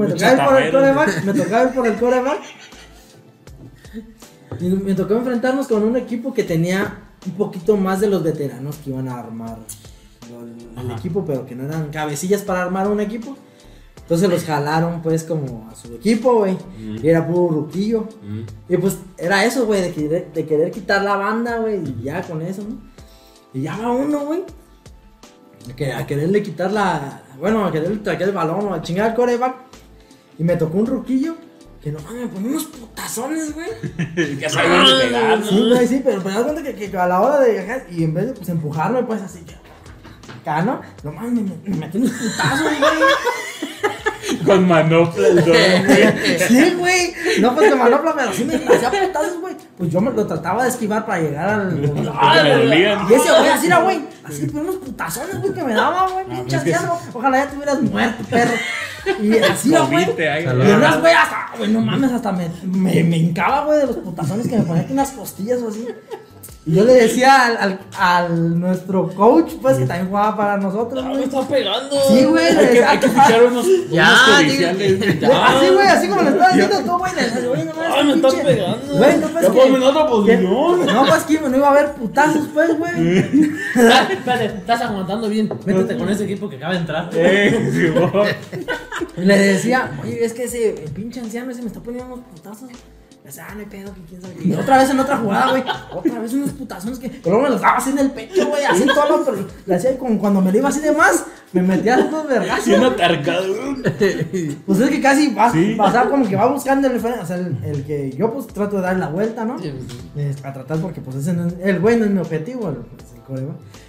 me tocaba ir por el coreback. Me tocaba ir por el coreback. Y me tocó enfrentarnos con un equipo que tenía un poquito más de los veteranos que iban a armar el, el equipo, pero que no eran cabecillas para armar un equipo. Entonces los jalaron pues como a su equipo, güey. Y era puro ruquillo. Y pues era eso, güey, de querer, de querer quitar la banda, güey. Y ya con eso, ¿no? Y ya va uno, güey. A, que- a quererle quitar la. Bueno, a quererle traer el balón o a chingar al coreback. Y me tocó un ruquillo. Que no mames, me ponía unos putazones, güey. Ya sabía dónde pegar, ¿no? Sí, güey, sí, pero me das cuenta que, que a la hora de ajá, y en vez de pues, empujarme, pues así, que acá, ¿no? No mames, me, me metí unos putazos, güey. Con manopla el güey. Sí, güey. No, pues de manopla, pero sí me hacía putazos, güey. Pues yo me lo trataba de esquivar para llegar al. Porque me dolían. Y ese güey, así era, güey. Así, pero unos putazones, güey, que me daba, güey. pues Pinche es que anciano. Ojalá ya te hubieras muerto, perro. Y así güey. Y unas, güey, hasta, güey, no mames, hasta me, me, me hincaba, güey, de los putazones que me ponía aquí unas costillas o así. Y yo le decía al, al, al nuestro coach, pues, que también jugaba para nosotros, Ah, me güey. está pegando. Sí, güey. le Hay que, decía, hay que fichar unos, Ya, unos digo- Así, güey, así como lo estás haciendo tú, güey. Le decías, güey, no mames. Ay, me estás pinche- pegando. Güey, no pues Ya ponme en que. otra posición. No, pues que no iba a haber putazos, pues, güey. Espérate, espérate, estás aguantando bien. Métete con ese equipo que acaba de entrar. Eh. Y le decía, oye, es que ese pinche anciano ese me está poniendo unos putazos. Decía, ah, no hay pedo, que quién sabe qué. Y otra vez en otra jugada, güey. Otra vez unos putazones que. Pero luego me los daba así en el pecho, güey. Así todo lo. Pero le hacía como cuando me lo iba así de más. Me metía unos vergazos. Siendo atarcado. Pues es que casi va, Sí. pasar como que va buscando el O sea, el, el que yo pues trato de darle la vuelta, ¿no? Sí, Eh, a tratar porque pues ese no es- el güey no es mi objetivo, el, pues, el.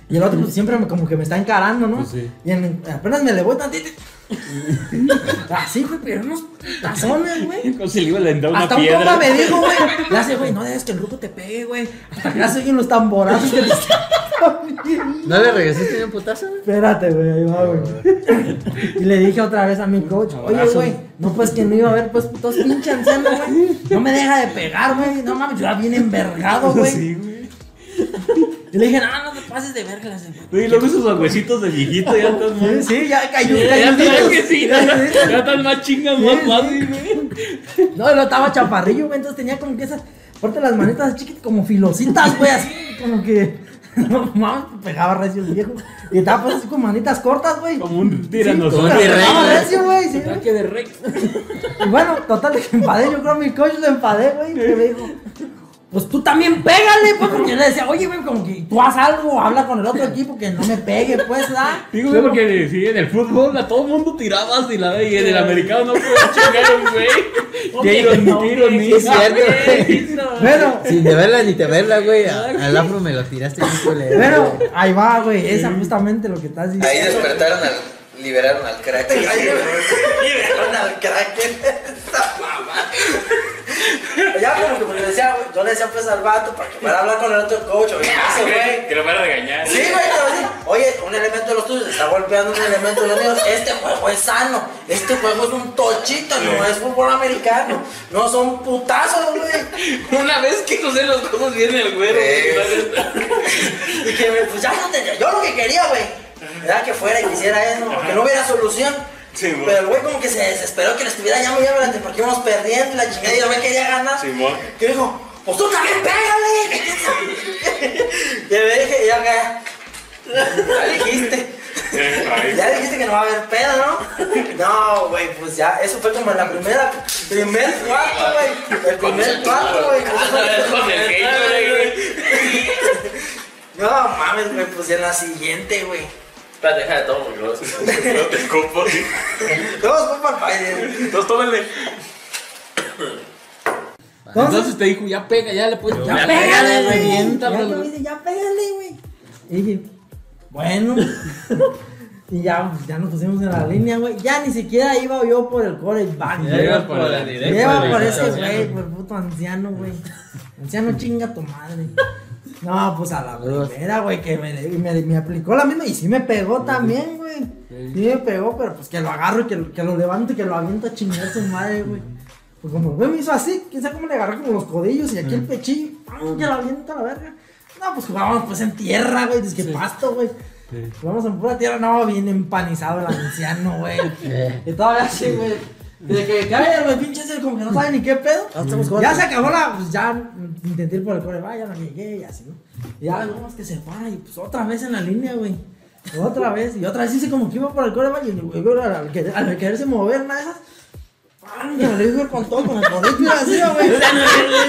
Y el otro pues siempre me- como que me está encarando, ¿no? Pues sí. Y en- apenas me le voy tantito. Así, güey, pero unos tazones, güey. Como si le iba a lentar una Hasta un piedra. compa me dijo, güey. Le hace, güey, no dejes que el ruco te pegue, güey. Hasta que se oyen los tamborazos que te están ¿No le regresaste un putazo, güey? Espérate, güey, ahí va, güey. Y le dije otra vez a mi coach, oye, güey, no pues que no iba a haber pues putos pinche anciano, güey. No me deja de pegar, güey. No mames, yo era bien envergado, güey. Sí, güey. Y le dije, no, no te pases de verga. Y luego esos huesitos de viejito ya están Sí, más. sí, ya cayó, Ya cayó. sabes que sí, Ya, ya, sí. ya están más chingas, Sí, más sí. fácil, güey. No, no estaba chaparrillo, güey, entonces tenía como que esas, aparte las manitas así chiquitas, como filositas, güey, así, como que, no mames, pegaba recio el viejo. Y estaba pues así con manitas cortas, güey. Como un Sí, tiranosaurio. estaba T-Rex, recio, güey, sí. De Rex. Y bueno, total, de que enfadé, yo creo que mi coach lo enfadé, güey, que me dijo, pues tú también pégale, pues, porque yo le decía, oye, güey, como que tú haz algo, habla con el otro equipo que no me pegue, pues, ¿ah? Digo, güey, porque sí, en el fútbol a todo mundo tirabas y la y en el americano no puedo chingar un güey. Qué ironía, es cierto, güey. Bueno, Sin de verla ni te verla, güey. a- Al afro me lo tiraste culero. bueno, ahí va, güey, esa justamente lo que estás Ahí diciendo. despertaron al. liberaron al crack. Liberaron al Kraken. Esa mamá. Ya como que le decía pues al vato para que fuera a hablar con el otro coach, oye, ese güey. Que lo van a regañar. Sí, güey, pero sí. Oye, un elemento de los tuyos está golpeando un elemento de los míos. Este juego es sano. Este juego es un tochito, no es fútbol americano. No son putazos, güey. Una vez que no sé los cosas viene el güero. Y que me- pues ya no tenía. Yo lo que quería, güey, era que fuera y que hiciera eso, que no hubiera solución. Sí. Pero el güey como que se desesperó que le estuviera ya muy adelante porque íbamos perdiendo y la chingada y yo me quería ganar. Simón. Que dijo, pues tú también pégale. y me dije, ya acá. Ya dijiste. Ya dijiste que no va a haber pedo, ¿no? No, güey, pues ya, eso fue como en la primera, primer cuarto, güey. El primer cuarto, güey. Fue- Con el güey. No mames, güey, pues ya en la siguiente, güey. Espérate, deja de todo porque No te escupo. Todos para el baile. Entonces. Entonces te dijo, ya pega, ya le puedes. Ya pégale, güey. revienta, Ya bro. dice, ya pégale, güey. Y dije, bueno. y ya, ya nos pusimos en la línea, güey. Ya ni siquiera iba yo por el coreback. Ya ibas por la Yo directa. iba por ese anciano. güey, por el puto anciano, güey. Anciano chinga tu madre. No, pues a la primera, güey, que me, me, me aplicó la misma y sí me pegó también, güey. Sí me pegó, pero pues que lo agarro y que, que lo levanto y que lo aviento a chingar a su madre, güey. Pues como me hizo así, quién sabe cómo le agarré como los codillos y aquí el pechillo, ¡pam! que lo aviento a la verga. No, pues jugábamos pues en tierra, güey, es que pasto, güey. Jugamos en pura tierra, no, bien empanizado el anciano, güey. Y todavía así, güey. De que cae, güey, pinche ese como que no sabe ni qué pedo. Ah. Ya se acabó la, pues ya mm, intenté ir por el core, va, ya no llegué y así, ¿no? Y ya, es que se para y pues otra vez en la línea, güey. Otra vez, y otra vez hice como que iba por el core, y al, querer- al quererse mover, una de esas, que me lo dijo con todo, con el codito así, güey.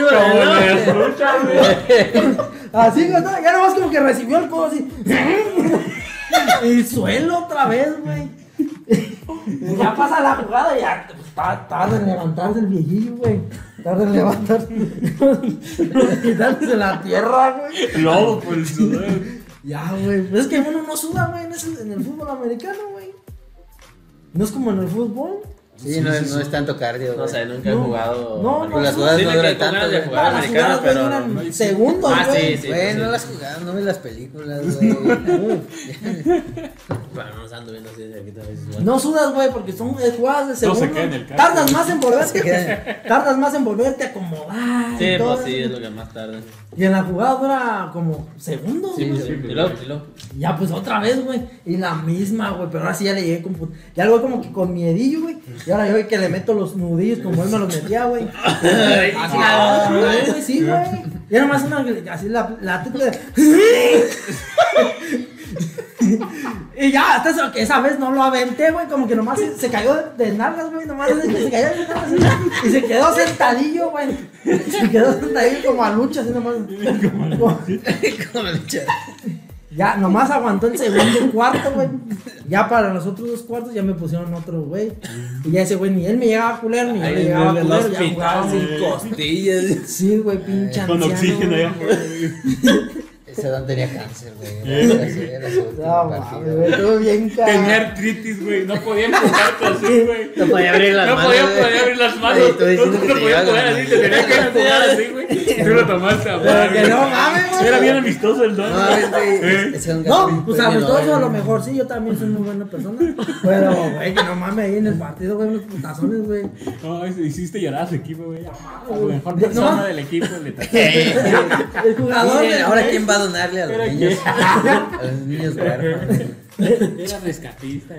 Como la fruta, güey. Así, güey, no, ya nomás como que recibió el codo así. y suelo otra vez, güey. Ya pasa la jugada y ya pues, ta- tarda en levantarse el viejillo, güey. Tarda en levantarse. Quitándose la tierra, güey. Por el sudor. Ya, güey. Pues es que uno no suda, güey, en el fútbol americano, güey. No es como en el fútbol. Sí, no, es- no es tanto cardio, No güey. sé, nunca he No. jugado. No, no, Pues las no. jugadas no duran tanto, de jugar pero. duran no- segundos, Ah, güey. sí, sí. Güey, sí. no las jugadas, no ves las películas, güey. No los ando viendo así de aquí a veces. güey. No sudas, güey, porque son eh, jugadas de No segundo. se queda en el casco. Tardas más en volverte. tardas más en volverte a acomodar. Sí, y pues sí, es lo que más tarda. Y en la jugada dura como segundos. Sí, güey. sí, y y luego. Ya, pues otra vez, güey. Y la misma, güey. Pero ahora sí ya le llegué con. Ya lo voy como que con miedillo, güey. Y ahora yo que le meto los nudillos como él me los metía, güey. Así, güey, sí, güey. Ya nomás una. Así la, la de- Y ya, hasta eso, que esa vez no lo aventé, güey, como que nomás se, se cayó de, de nalgas, güey, nomás se, se cayó de nalgas así, y se quedó sentadillo, güey. Se quedó sentadillo como a lucha, así nomás. Como- Como la lucha. ya, nomás aguantó el segundo cuarto, güey. Ya para los otros dos cuartos ya me pusieron otro, güey. Y ya ese güey ni él me llegaba a culer, ni yo le llegaba a culer. Ya jugaba, sin güey. costillas. Sí, güey, pinche Con anciano, oxígeno güey. allá afuera. Ese don tenía cáncer, güey. Era así, era su último No, partido. mames, güey, estuvo bien Tenía artritis, güey. No podía empujarte así, güey. No podía abrir las No manos. podía, güey. podía abrir las manos. Oye, tú No, no te poner la así, te tenía que empujar así, güey. Tú lo tomaste a Pero que no mames, güey. Era bien amistoso el don. No, No, pues un a lo mejor sí, yo también soy muy buena persona. Pero, güey, que no mames ahí en el partido, güey, unos putazones, güey. No, hiciste llorar a su equipo, güey. La mejor No. persona del equipo le. El jugador. Ahora quién va a donarle a los niños. A los niños huérfanos. Era rescatista.